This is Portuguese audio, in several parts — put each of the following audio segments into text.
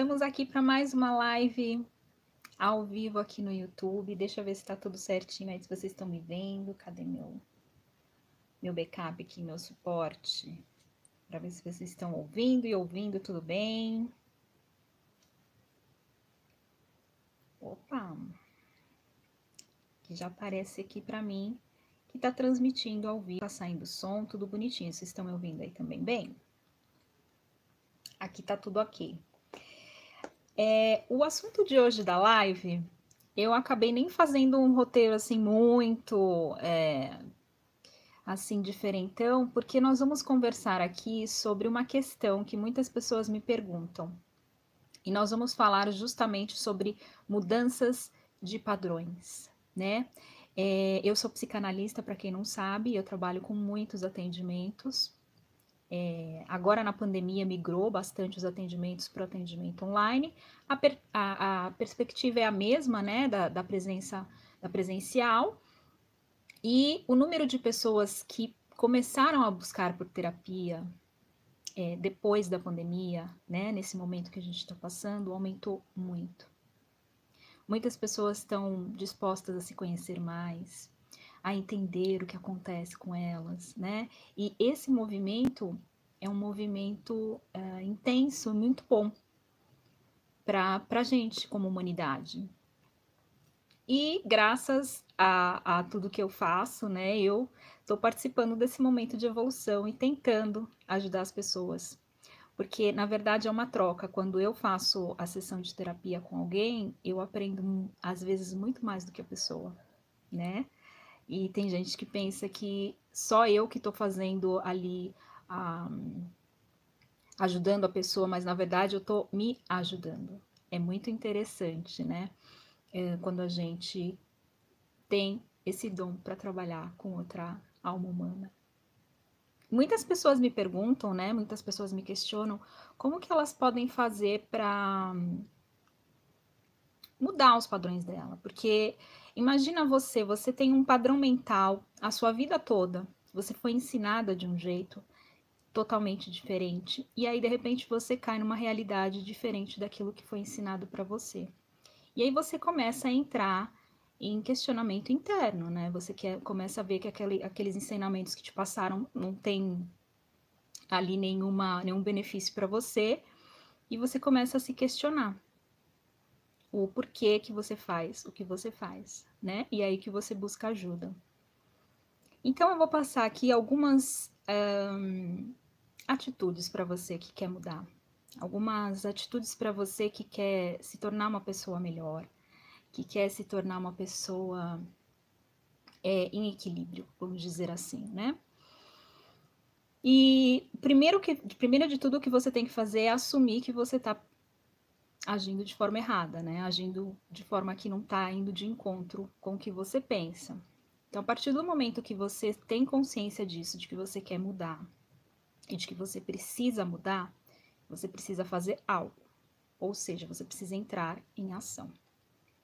estamos aqui para mais uma live ao vivo aqui no YouTube. Deixa eu ver se está tudo certinho aí, se vocês estão me vendo. Cadê meu, meu backup aqui, meu suporte? Para ver se vocês estão ouvindo e ouvindo tudo bem. Opa! Que já aparece aqui para mim que está transmitindo ao vivo, tá saindo som, tudo bonitinho. Vocês estão me ouvindo aí também bem? Aqui tá tudo ok. É, o assunto de hoje da live, eu acabei nem fazendo um roteiro assim muito é, assim diferentão, porque nós vamos conversar aqui sobre uma questão que muitas pessoas me perguntam. E nós vamos falar justamente sobre mudanças de padrões, né? É, eu sou psicanalista, para quem não sabe, eu trabalho com muitos atendimentos é, agora na pandemia migrou bastante os atendimentos para o atendimento online. A, per, a, a, perspectiva é a mesma, né, da, da presença da presencial. E o número de pessoas que começaram a buscar por terapia é, depois da pandemia, né, nesse momento que a gente está passando, aumentou muito. Muitas pessoas estão dispostas a se conhecer mais, a entender o que acontece com elas, né? E esse movimento é um movimento uh, intenso, muito bom para a gente como humanidade. E graças a, a tudo que eu faço, né, eu estou participando desse momento de evolução e tentando ajudar as pessoas. Porque, na verdade, é uma troca. Quando eu faço a sessão de terapia com alguém, eu aprendo, às vezes, muito mais do que a pessoa, né? E tem gente que pensa que só eu que estou fazendo ali, ajudando a pessoa, mas na verdade eu estou me ajudando. É muito interessante, né? É, quando a gente tem esse dom para trabalhar com outra alma humana. Muitas pessoas me perguntam, né? Muitas pessoas me questionam como que elas podem fazer para mudar os padrões dela, porque Imagina você, você tem um padrão mental a sua vida toda. Você foi ensinada de um jeito totalmente diferente e aí de repente você cai numa realidade diferente daquilo que foi ensinado para você. E aí você começa a entrar em questionamento interno, né? Você quer, começa a ver que aquele, aqueles ensinamentos que te passaram não tem ali nenhuma, nenhum benefício para você e você começa a se questionar o porquê que você faz o que você faz, né? E aí que você busca ajuda. Então, eu vou passar aqui algumas um, atitudes para você que quer mudar, algumas atitudes para você que quer se tornar uma pessoa melhor, que quer se tornar uma pessoa é, em equilíbrio, vamos dizer assim, né? E primeiro que, primeiro de tudo, o que você tem que fazer é assumir que você está agindo de forma errada, né? Agindo de forma que não está indo de encontro com o que você pensa. Então, a partir do momento que você tem consciência disso, de que você quer mudar e de que você precisa mudar, você precisa fazer algo. Ou seja, você precisa entrar em ação.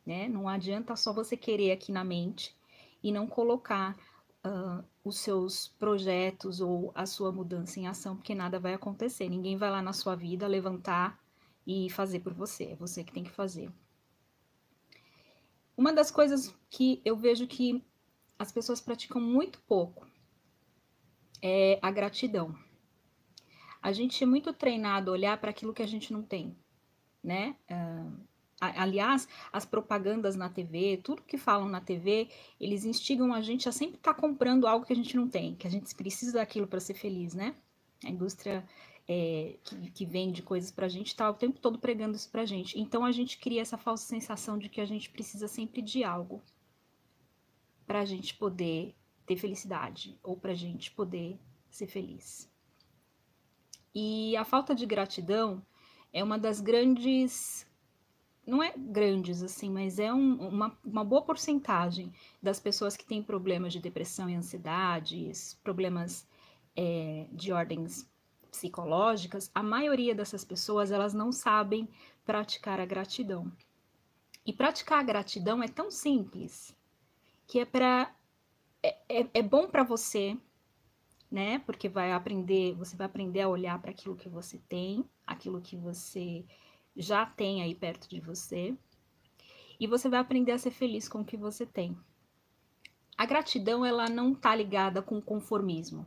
Né? Não adianta só você querer aqui na mente e não colocar uh, os seus projetos ou a sua mudança em ação, porque nada vai acontecer. Ninguém vai lá na sua vida levantar e fazer por você, é você que tem que fazer. Uma das coisas que eu vejo que as pessoas praticam muito pouco é a gratidão. A gente é muito treinado a olhar para aquilo que a gente não tem, né? Uh, aliás, as propagandas na TV, tudo que falam na TV, eles instigam a gente a sempre estar tá comprando algo que a gente não tem, que a gente precisa daquilo para ser feliz, né? A indústria é, que, que, vende coisas para a gente está o tempo todo pregando isso para a gente. Então a gente cria essa falsa sensação de que a gente precisa sempre de algo para a gente poder ter felicidade ou para a gente poder ser feliz. E a falta de gratidão é uma das grandes, não é grandes assim, mas é um, uma, uma boa porcentagem das pessoas que têm problemas de depressão e ansiedades, problemas é, de ordens psicológicas, a maioria dessas pessoas elas não sabem praticar a gratidão. E praticar a gratidão é tão simples que é para é, é, é bom para você, né? Porque vai aprender, você vai aprender a olhar para aquilo que você tem, aquilo que você já tem aí perto de você. E você vai aprender a ser feliz com o que você tem. A gratidão, ela não tá ligada com conformismo.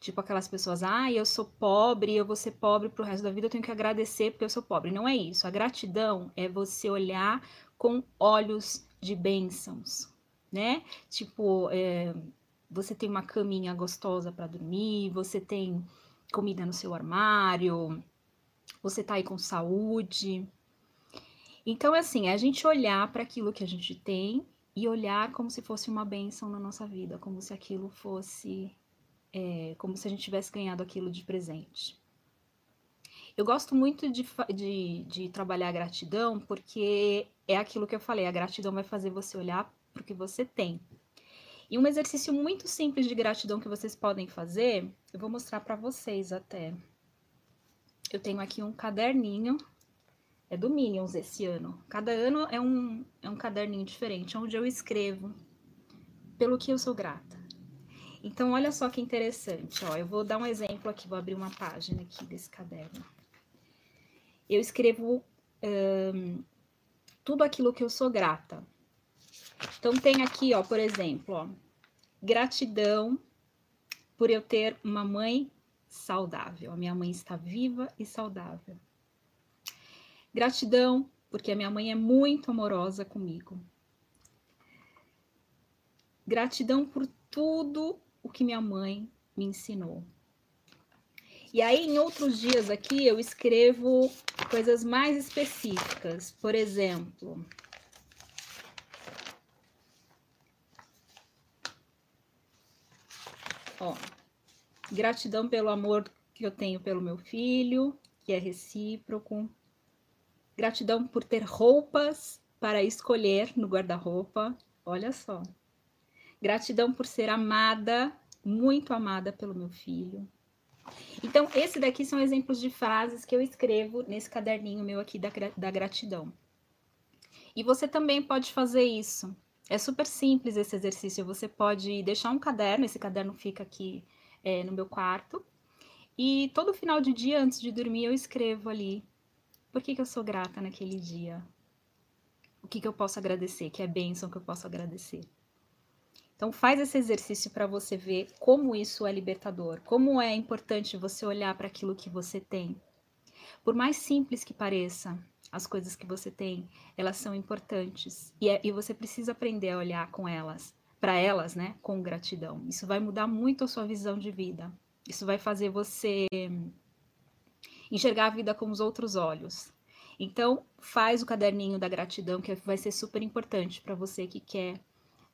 Tipo aquelas pessoas, ah, eu sou pobre, eu vou ser pobre pro resto da vida, eu tenho que agradecer porque eu sou pobre. Não é isso. A gratidão é você olhar com olhos de bênçãos, né? Tipo, é, você tem uma caminha gostosa para dormir, você tem comida no seu armário, você tá aí com saúde. Então, é assim, é a gente olhar para aquilo que a gente tem e olhar como se fosse uma bênção na nossa vida, como se aquilo fosse, é, como se a gente tivesse ganhado aquilo de presente. Eu gosto muito de, de, de trabalhar a gratidão porque é aquilo que eu falei, a gratidão vai fazer você olhar para o que você tem. E um exercício muito simples de gratidão que vocês podem fazer, eu vou mostrar para vocês até. Eu tenho aqui um caderninho, é do Minions esse ano. Cada ano é um, é um caderninho diferente, onde eu escrevo pelo que eu sou grata. Então, olha só que interessante, ó. Eu vou dar um exemplo aqui, vou abrir uma página aqui desse caderno. Eu escrevo tudo aquilo que eu sou grata. Então, tem aqui, ó, por exemplo, ó, gratidão por eu ter uma mãe saudável. A minha mãe está viva e saudável. Gratidão porque a minha mãe é muito amorosa comigo. Gratidão por tudo o que minha mãe me ensinou. E aí, em outros dias aqui, eu escrevo coisas mais específicas. Por exemplo, Ó, gratidão pelo amor que eu tenho pelo meu filho, que é recíproco. Gratidão por ter roupas para escolher no guarda-roupa. Olha só. Gratidão por ser amada, muito amada pelo meu filho. Então, esse daqui são exemplos de frases que eu escrevo nesse caderninho meu aqui da, da gratidão. E você também pode fazer isso. É super simples esse exercício. Você pode deixar um caderno, esse caderno fica aqui é, no meu quarto. E todo final de dia, antes de dormir, eu escrevo ali por que, que eu sou grata naquele dia. O que, que eu posso agradecer, que é bênção que eu posso agradecer. Então faz esse exercício para você ver como isso é libertador, como é importante você olhar para aquilo que você tem. Por mais simples que pareça, as coisas que você tem, elas são importantes e, é, e você precisa aprender a olhar com elas, para elas, né, com gratidão. Isso vai mudar muito a sua visão de vida. Isso vai fazer você enxergar a vida com os outros olhos. Então, faz o caderninho da gratidão, que vai ser super importante para você que quer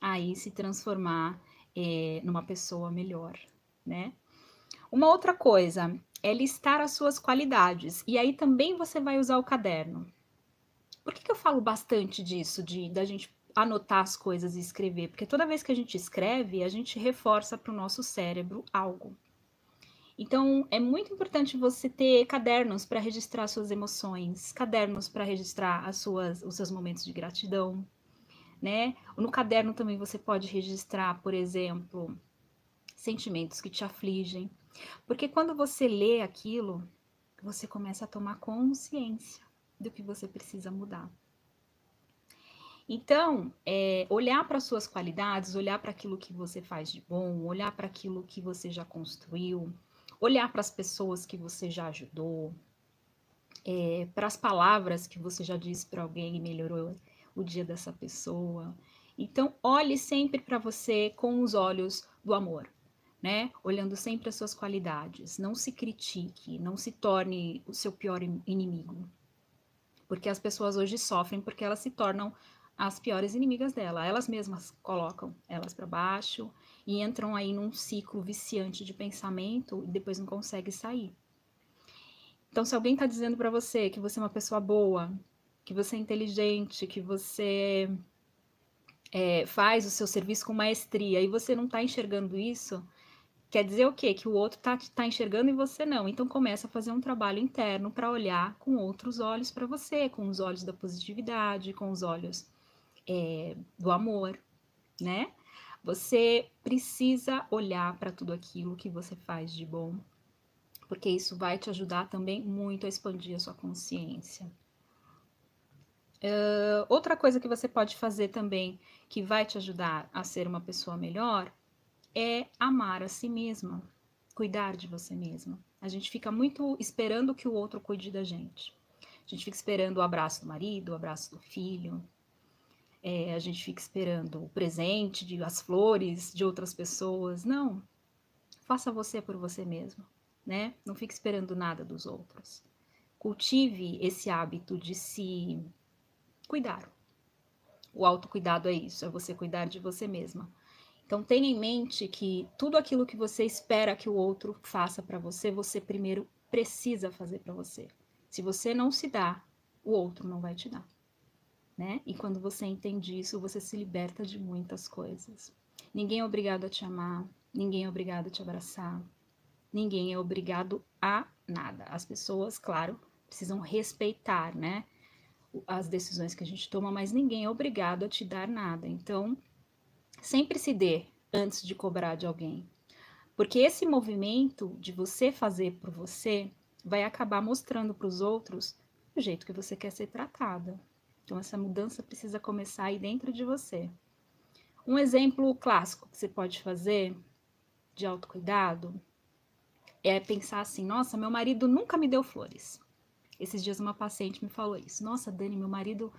aí se transformar é, numa pessoa melhor, né? Uma outra coisa é listar as suas qualidades. E aí também você vai usar o caderno. Por que, que eu falo bastante disso, de da gente anotar as coisas e escrever? Porque toda vez que a gente escreve, a gente reforça para o nosso cérebro algo. Então, é muito importante você ter cadernos para registrar suas emoções, cadernos para registrar as suas, os seus momentos de gratidão, né? No caderno também você pode registrar, por exemplo, sentimentos que te afligem, porque quando você lê aquilo, você começa a tomar consciência do que você precisa mudar. Então, é, olhar para suas qualidades, olhar para aquilo que você faz de bom, olhar para aquilo que você já construiu, olhar para as pessoas que você já ajudou, é, para as palavras que você já disse para alguém e melhorou o dia dessa pessoa. Então, olhe sempre para você com os olhos do amor né? Olhando sempre as suas qualidades. Não se critique, não se torne o seu pior inimigo. Porque as pessoas hoje sofrem porque elas se tornam as piores inimigas dela. Elas mesmas colocam elas para baixo e entram aí num ciclo viciante de pensamento e depois não conseguem sair. Então, se alguém está dizendo para você que você é uma pessoa boa, que você é inteligente, que você é, faz o seu serviço com maestria e você não está enxergando isso, Quer dizer o quê? Que o outro tá, tá enxergando e você não. Então começa a fazer um trabalho interno para olhar com outros olhos para você, com os olhos da positividade, com os olhos é, do amor, né? Você precisa olhar para tudo aquilo que você faz de bom, porque isso vai te ajudar também muito a expandir a sua consciência. Uh, outra coisa que você pode fazer também, que vai te ajudar a ser uma pessoa melhor, é amar a si mesma, cuidar de você mesma. A gente fica muito esperando que o outro cuide da gente. A gente fica esperando o abraço do marido, o abraço do filho. É, a gente fica esperando o presente, de, as flores de outras pessoas. Não. Faça você por você mesmo, né? Não fique esperando nada dos outros. Cultive esse hábito de se cuidar. O autocuidado é isso, é você cuidar de você mesma. Então tenha em mente que tudo aquilo que você espera que o outro faça para você, você primeiro precisa fazer para você. Se você não se dá, o outro não vai te dar. Né? E quando você entende isso, você se liberta de muitas coisas. Ninguém é obrigado a te amar, ninguém é obrigado a te abraçar, ninguém é obrigado a nada. As pessoas, claro, precisam respeitar, né? As decisões que a gente toma, mas ninguém é obrigado a te dar nada. Então, Sempre se dê antes de cobrar de alguém. Porque esse movimento de você fazer por você vai acabar mostrando para os outros o jeito que você quer ser tratada. Então, essa mudança precisa começar aí dentro de você. Um exemplo clássico que você pode fazer de autocuidado é pensar assim: nossa, meu marido nunca me deu flores. Esses dias uma paciente me falou isso. Nossa, Dani, meu marido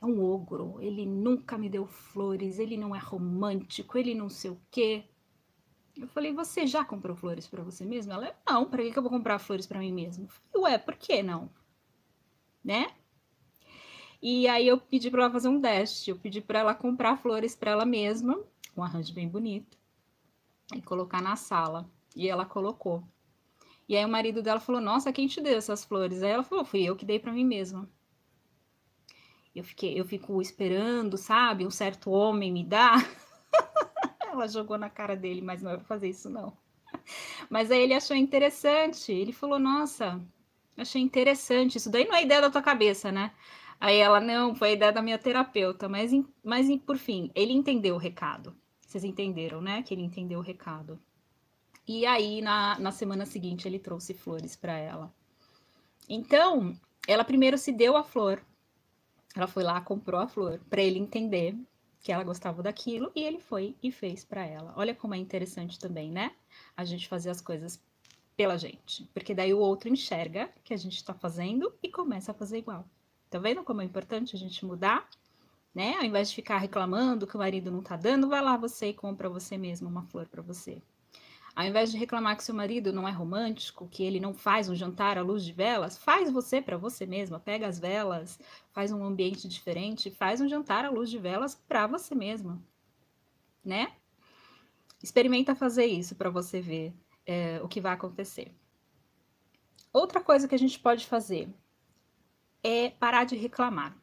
é um ogro, ele nunca me deu flores, ele não é romântico, ele não sei o quê. Eu falei, você já comprou flores para você mesmo? Ela, não, para que, eu vou comprar flores para mim mesmo? Eu falei, ué, por que não? Né? E aí eu pedi para ela fazer um teste, eu pedi para ela comprar flores para ela mesma, um arranjo bem bonito, e colocar na sala. E ela colocou. E aí o marido dela falou: "Nossa, quem te deu essas flores?" Aí ela falou: "Fui eu que dei para mim mesma." Eu, fiquei, eu fico esperando, sabe? Um certo homem me dá. Ela jogou na cara dele, mas não é pra fazer isso, não. Mas aí ele achou interessante. Ele falou: Nossa, achei interessante. Isso daí não é ideia da tua cabeça, né? Aí ela, não, foi a ideia da minha terapeuta. Mas, mas por fim, ele entendeu o recado. Vocês entenderam, né? Que ele entendeu o recado. E aí, na, na semana seguinte, ele trouxe flores para ela. Então, ela primeiro se deu a flor ela foi lá, comprou a flor para ele entender que ela gostava daquilo e ele foi e fez para ela. Olha como é interessante também, né? A gente fazer as coisas pela gente, porque daí o outro enxerga que a gente está fazendo e começa a fazer igual. Tá vendo como é importante a gente mudar? Né? Ao invés de ficar reclamando que o marido não tá dando, vai lá você e compra você mesmo uma flor para você. Ao invés de reclamar que seu marido não é romântico, que ele não faz um jantar à luz de velas, faz você para você mesma. Pega as velas, faz um ambiente diferente, faz um jantar à luz de velas para você mesma, né? Experimenta fazer isso para você ver é, o que vai acontecer. Outra coisa que a gente pode fazer é parar de reclamar.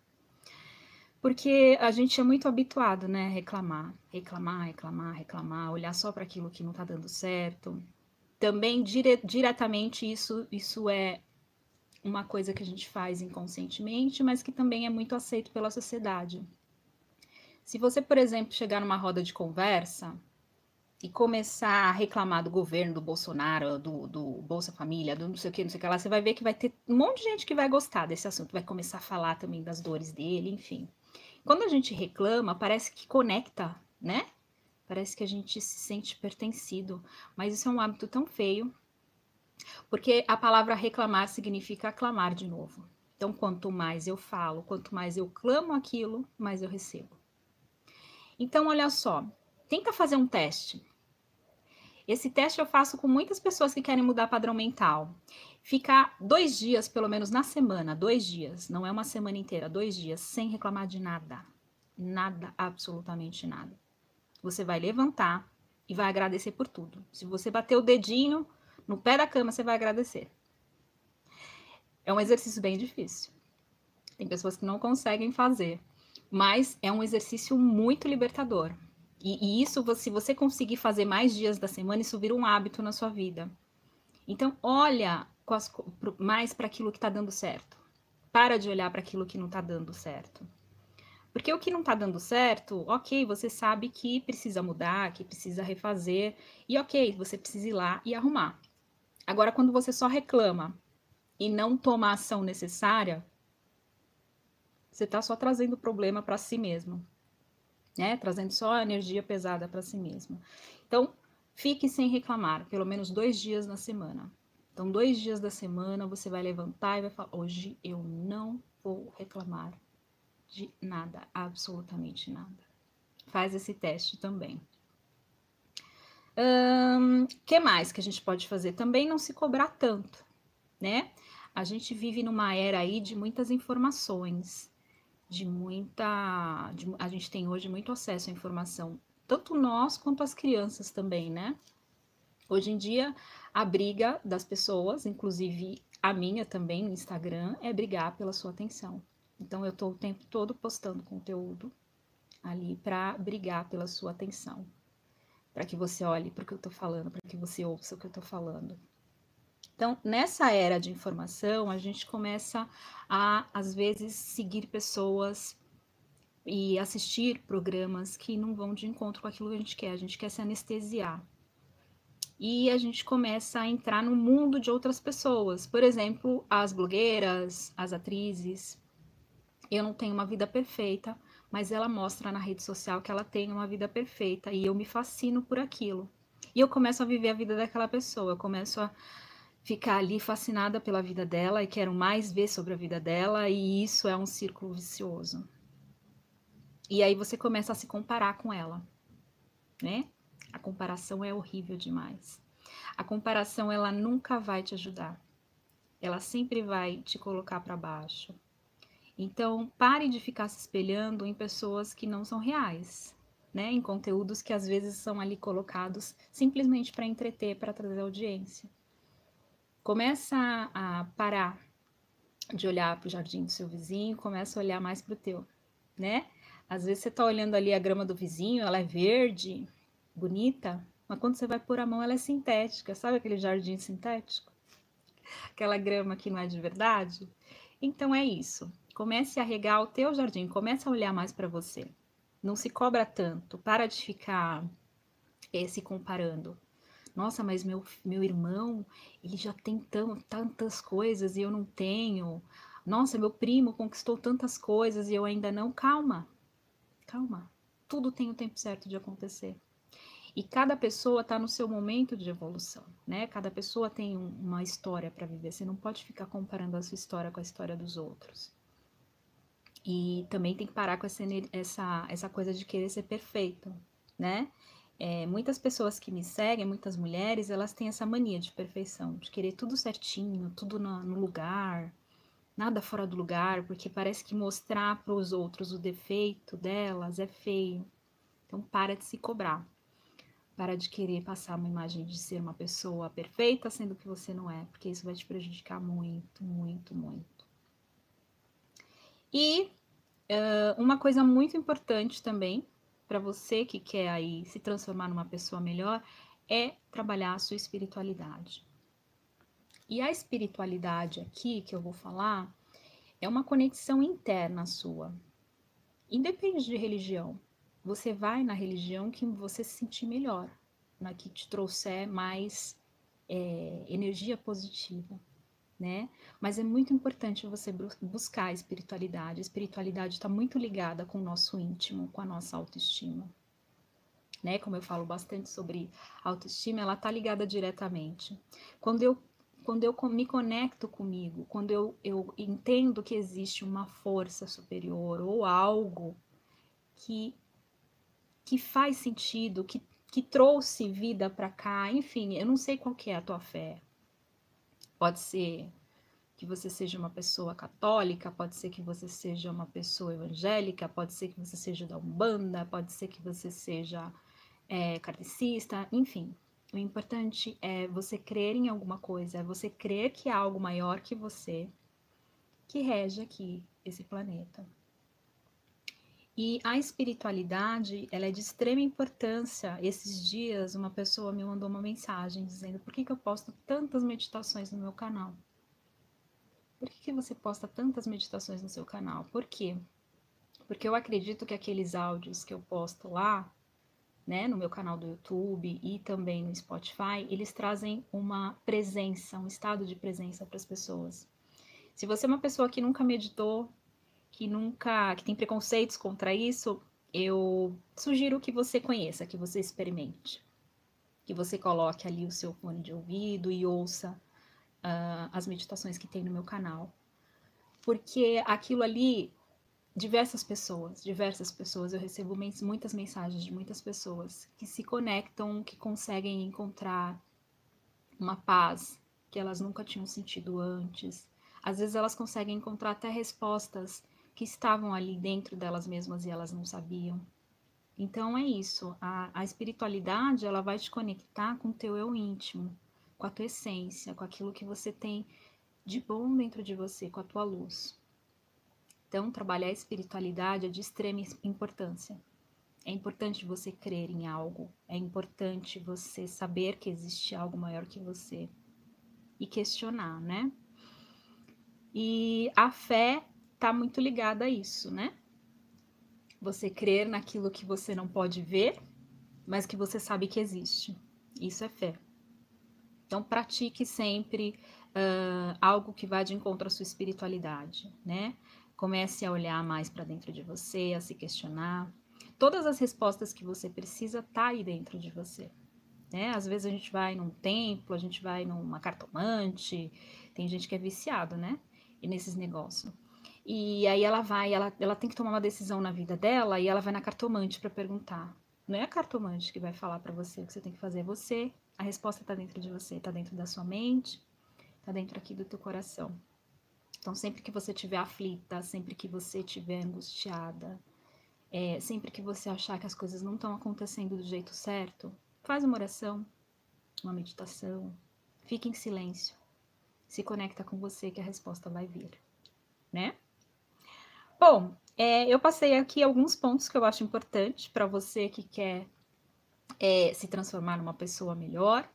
Porque a gente é muito habituado, né, a reclamar, reclamar, reclamar, reclamar, olhar só para aquilo que não está dando certo. Também dire diretamente isso isso é uma coisa que a gente faz inconscientemente, mas que também é muito aceito pela sociedade. Se você, por exemplo, chegar numa roda de conversa e começar a reclamar do governo, do Bolsonaro, do, do Bolsa Família, do não sei o que, não sei o que lá, você vai ver que vai ter um monte de gente que vai gostar desse assunto, vai começar a falar também das dores dele, enfim. Quando a gente reclama, parece que conecta, né? Parece que a gente se sente pertencido, mas isso é um hábito tão feio, porque a palavra reclamar significa aclamar de novo. Então, quanto mais eu falo, quanto mais eu clamo aquilo, mais eu recebo. Então, olha só, tenta fazer um teste. Esse teste eu faço com muitas pessoas que querem mudar padrão mental ficar dois dias, pelo menos na semana, dois dias, não é uma semana inteira, dois dias, sem reclamar de nada. Nada, absolutamente nada. Você vai levantar e vai agradecer por tudo. Se você bater o dedinho no pé da cama, você vai agradecer. É um exercício bem difícil. Tem pessoas que não conseguem fazer, mas é um exercício muito libertador. E, e isso, se você conseguir fazer mais dias da semana, isso vira um hábito na sua vida. Então, olha as, mais para aquilo que está dando certo. Para de olhar para aquilo que não está dando certo. Porque o que não está dando certo, ok, você sabe que precisa mudar, que precisa refazer, e ok, você precisa ir lá e arrumar. Agora, quando você só reclama e não toma a ação necessária, você está só trazendo problema para si mesmo, né? Trazendo só energia pesada para si mesmo. Então, fique sem reclamar, pelo menos dois dias na semana. Então, dois dias da semana você vai levantar e vai falar: hoje eu não vou reclamar de nada, absolutamente nada. Faz esse teste também. Um, que mais que a gente pode fazer? Também não se cobrar tanto, né? A gente vive numa era aí de muitas informações, de muita. De, a gente tem hoje muito acesso à informação, tanto nós quanto as crianças também, né? Hoje em dia, a briga das pessoas, inclusive a minha também no Instagram, é brigar pela sua atenção. Então, eu estou o tempo todo postando conteúdo ali para brigar pela sua atenção para que você olhe para o que eu estou falando, para que você ouça o que eu estou falando. Então, nessa era de informação, a gente começa a, às vezes, seguir pessoas e assistir programas que não vão de encontro com aquilo que a gente quer. A gente quer se anestesiar. E a gente começa a entrar no mundo de outras pessoas. Por exemplo, as blogueiras, as atrizes. Eu não tenho uma vida perfeita, mas ela mostra na rede social que ela tem uma vida perfeita e eu me fascino por aquilo. E eu começo a viver a vida daquela pessoa, eu começo a ficar ali fascinada pela vida dela e quero mais ver sobre a vida dela, e isso é um círculo vicioso. E aí você começa a se comparar com ela, né? A comparação é horrível demais. A comparação ela nunca vai te ajudar. Ela sempre vai te colocar para baixo. Então, pare de ficar se espelhando em pessoas que não são reais, né? Em conteúdos que às vezes são ali colocados simplesmente para entreter, para trazer audiência. Começa a parar de olhar para o jardim do seu vizinho, começa a olhar mais para o teu, né? Às vezes você está olhando ali a grama do vizinho, ela é verde, bonita, mas quando você vai pôr a mão, ela é sintética. Sabe aquele jardim sintético? Aquela grama que não é de verdade? Então é isso. Comece a regar o teu jardim, comece a olhar mais para você. Não se cobra tanto, para de ficar é, se comparando. Nossa, mas meu, meu irmão, ele já tem tão, tantas coisas e eu não tenho. Nossa, meu primo conquistou tantas coisas e eu ainda não. Calma, calma. Tudo tem o tempo certo de acontecer. E cada pessoa está no seu momento de evolução, né? Cada pessoa tem um, uma história para viver. Você não pode ficar comparando a sua história com a história dos outros. E também tem que parar com essa, essa, essa coisa de querer ser perfeito, né? É, muitas pessoas que me seguem, muitas mulheres, elas têm essa mania de perfeição, de querer tudo certinho, tudo no, no lugar, nada fora do lugar, porque parece que mostrar para os outros o defeito delas é feio. Então, para de se cobrar. Para de querer passar uma imagem de ser uma pessoa perfeita, sendo que você não é, porque isso vai te prejudicar muito, muito, muito. E uh, uma coisa muito importante também para você que quer aí se transformar numa pessoa melhor é trabalhar a sua espiritualidade. E a espiritualidade aqui que eu vou falar é uma conexão interna sua. Independe de religião. Você vai na religião que você se sentir melhor, na que te trouxer mais é, energia positiva né? Mas é muito importante você buscar a espiritualidade. A espiritualidade está muito ligada com o nosso íntimo, com a nossa autoestima. Né? Como eu falo bastante sobre autoestima, ela está ligada diretamente. Quando eu quando eu me conecto comigo, quando eu, eu entendo que existe uma força superior ou algo que, que faz sentido, que, que trouxe vida para cá, enfim, eu não sei qual que é a tua fé, Pode ser que você seja uma pessoa católica, pode ser que você seja uma pessoa evangélica, pode ser que você seja da Umbanda, pode ser que você seja é, enfim. O importante é você crer em alguma coisa, é você crer que há algo maior que você que rege aqui esse planeta. E a espiritualidade, ela é de extrema importância. Esses dias, uma pessoa me mandou uma mensagem dizendo: por que, que eu posto tantas meditações no meu canal? Por que, que você posta tantas meditações no seu canal? Por quê? Porque eu acredito que aqueles áudios que eu posto lá, né, no meu canal do YouTube e também no Spotify, eles trazem uma presença, um estado de presença para as pessoas. Se você é uma pessoa que nunca meditou, que nunca, que tem preconceitos contra isso, eu sugiro que você conheça, que você experimente, que você coloque ali o seu fone de ouvido e ouça uh, as meditações que tem no meu canal, porque aquilo ali diversas pessoas, diversas pessoas, eu recebo muitas mensagens de muitas pessoas que se conectam, que conseguem encontrar uma paz que elas nunca tinham sentido antes. Às vezes elas conseguem encontrar até respostas que estavam ali dentro delas mesmas e elas não sabiam. Então é isso, a, a espiritualidade ela vai te conectar com o teu eu íntimo, com a tua essência, com aquilo que você tem de bom dentro de você, com a tua luz. Então, trabalhar a espiritualidade é de extrema importância. É importante você crer em algo, é importante você saber que existe algo maior que você e questionar, né? E a fé está muito ligada a isso, né? Você crer naquilo que você não pode ver, mas que você sabe que existe. Isso é fé. Então, pratique sempre uh, algo que vá de encontro à sua espiritualidade, né? Comece a olhar mais para dentro de você, a se questionar. Todas as respostas que você precisa tá aí dentro de você. Né? Às vezes a gente vai num templo, a gente vai numa cartomante, tem gente que é viciado, né? E nesses negócios. E aí ela vai, ela, ela tem que tomar uma decisão na vida dela e ela vai na cartomante para perguntar. Não é a cartomante que vai falar para você o que você tem que fazer, é você. A resposta está dentro de você, está dentro da sua mente, está dentro aqui do teu coração. Então, sempre que você estiver aflita, sempre que você estiver angustiada, é, sempre que você achar que as coisas não estão acontecendo do jeito certo, faz uma oração, uma meditação, fique em silêncio, se conecta com você que a resposta vai vir, né? Bom, é, eu passei aqui alguns pontos que eu acho importantes para você que quer é, se transformar numa pessoa melhor,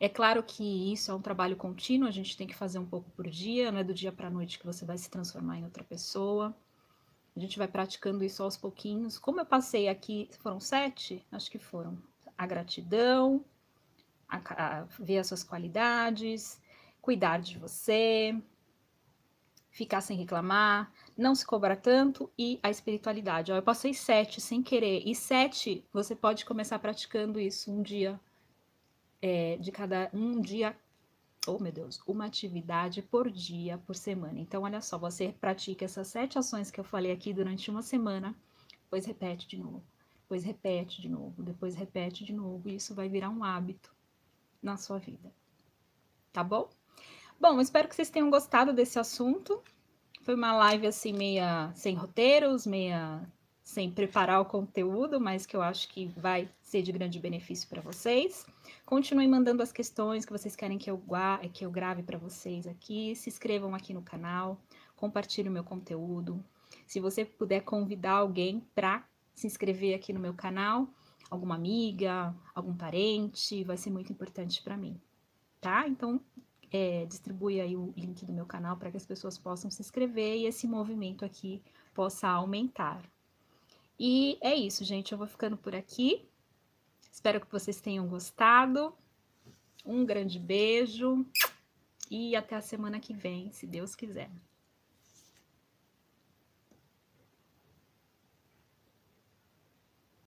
é claro que isso é um trabalho contínuo, a gente tem que fazer um pouco por dia, não é do dia para a noite que você vai se transformar em outra pessoa. A gente vai praticando isso aos pouquinhos. Como eu passei aqui, foram sete? Acho que foram. A gratidão, a, a, ver as suas qualidades, cuidar de você, ficar sem reclamar, não se cobrar tanto e a espiritualidade. Ó, eu passei sete sem querer. E sete, você pode começar praticando isso um dia é, de cada um dia, oh meu Deus, uma atividade por dia, por semana. Então, olha só, você pratica essas sete ações que eu falei aqui durante uma semana, depois repete de novo, depois repete de novo, depois repete de novo, e isso vai virar um hábito na sua vida. Tá bom? Bom, espero que vocês tenham gostado desse assunto. Foi uma live assim, meia sem roteiros, meia sem preparar o conteúdo, mas que eu acho que vai ser de grande benefício para vocês. Continuem mandando as questões que vocês querem que eu, que eu grave para vocês aqui. Se inscrevam aqui no canal, compartilhem o meu conteúdo. Se você puder convidar alguém para se inscrever aqui no meu canal, alguma amiga, algum parente, vai ser muito importante para mim, tá? Então, é, distribui aí o link do meu canal para que as pessoas possam se inscrever e esse movimento aqui possa aumentar. E é isso, gente. Eu vou ficando por aqui. Espero que vocês tenham gostado. Um grande beijo e até a semana que vem, se Deus quiser.